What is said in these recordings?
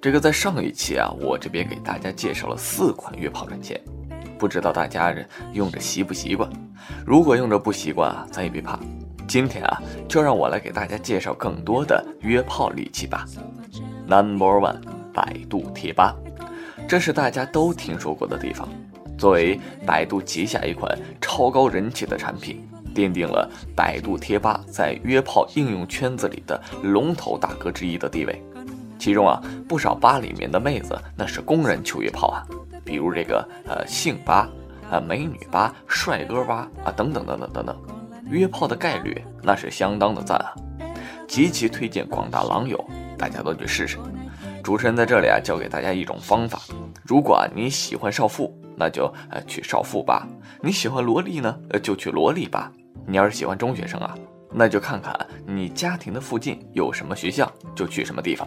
这个在上一期啊，我这边给大家介绍了四款约炮软件，不知道大家用着习不习惯？如果用着不习惯啊，咱也别怕。今天啊，就让我来给大家介绍更多的约炮利器吧。Number one，百度贴吧，这是大家都听说过的地方。作为百度旗下一款超高人气的产品，奠定了百度贴吧在约炮应用圈子里的龙头大哥之一的地位。其中啊，不少吧里面的妹子那是公认求约炮啊，比如这个呃性吧、啊美女吧、帅哥吧啊等等等等等等，约炮的概率那是相当的赞啊，极其推荐广大狼友大家都去试试。主持人在这里啊教给大家一种方法，如果你喜欢少妇，那就呃去少妇吧；你喜欢萝莉呢，呃就去萝莉吧；你要是喜欢中学生啊，那就看看你家庭的附近有什么学校，就去什么地方。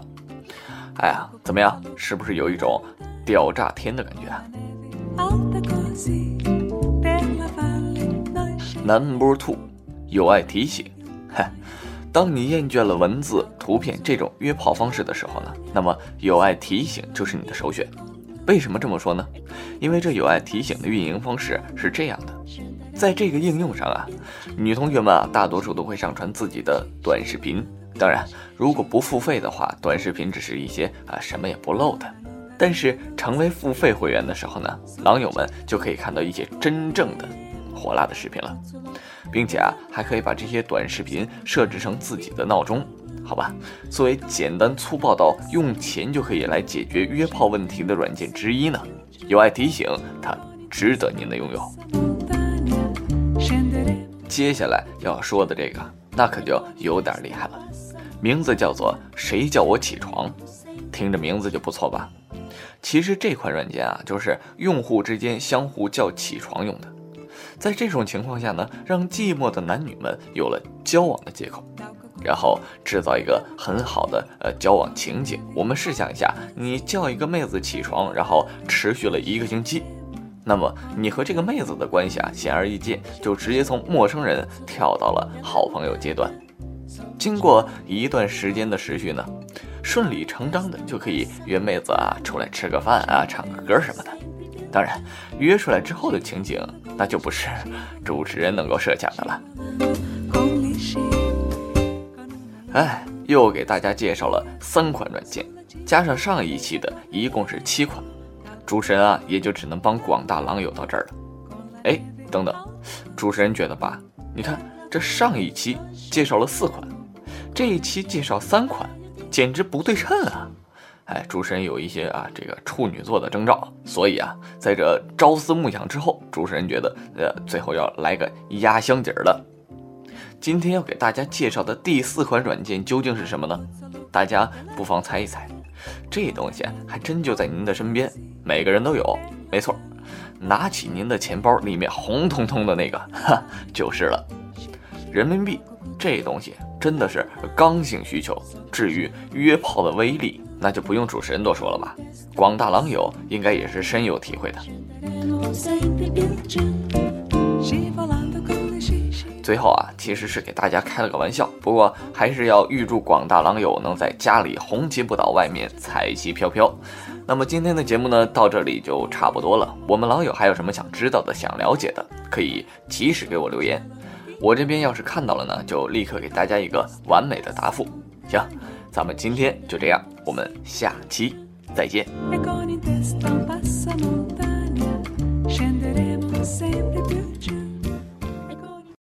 哎呀，怎么样？是不是有一种屌炸天的感觉啊？Number two，有爱提醒。嗨，当你厌倦了文字、图片这种约炮方式的时候呢，那么有爱提醒就是你的首选。为什么这么说呢？因为这有爱提醒的运营方式是这样的，在这个应用上啊，女同学们啊，大多数都会上传自己的短视频。当然，如果不付费的话，短视频只是一些啊什么也不露的。但是成为付费会员的时候呢，狼友们就可以看到一些真正的火辣的视频了，并且啊还可以把这些短视频设置成自己的闹钟，好吧？作为简单粗暴到用钱就可以来解决约炮问题的软件之一呢，有爱提醒它值得您的拥有。接下来要说的这个，那可就有点厉害了。名字叫做“谁叫我起床”，听着名字就不错吧？其实这款软件啊，就是用户之间相互叫起床用的。在这种情况下呢，让寂寞的男女们有了交往的借口，然后制造一个很好的呃交往情景。我们试想一下，你叫一个妹子起床，然后持续了一个星期，那么你和这个妹子的关系啊，显而易见就直接从陌生人跳到了好朋友阶段。经过一段时间的持续呢，顺理成章的就可以约妹子啊出来吃个饭啊，唱个歌什么的。当然，约出来之后的情景，那就不是主持人能够设想的了。哎，又给大家介绍了三款软件，加上上一期的，一共是七款。主持人啊，也就只能帮广大狼友到这儿了。哎，等等，主持人觉得吧？你看这上一期介绍了四款。这一期介绍三款，简直不对称啊！哎，主持人有一些啊这个处女座的征兆，所以啊，在这朝思暮想之后，主持人觉得呃最后要来个压箱底儿了。今天要给大家介绍的第四款软件究竟是什么呢？大家不妨猜一猜。这东西还真就在您的身边，每个人都有。没错，拿起您的钱包，里面红彤彤的那个，哈，就是了。人民币这东西。真的是刚性需求。至于约炮的威力，那就不用主持人多说了吧。广大狼友应该也是深有体会的。最后啊，其实是给大家开了个玩笑，不过还是要预祝广大狼友能在家里红旗不倒，外面彩旗飘飘。那么今天的节目呢，到这里就差不多了。我们狼友还有什么想知道的、想了解的，可以及时给我留言。我这边要是看到了呢，就立刻给大家一个完美的答复。行，咱们今天就这样，我们下期再见。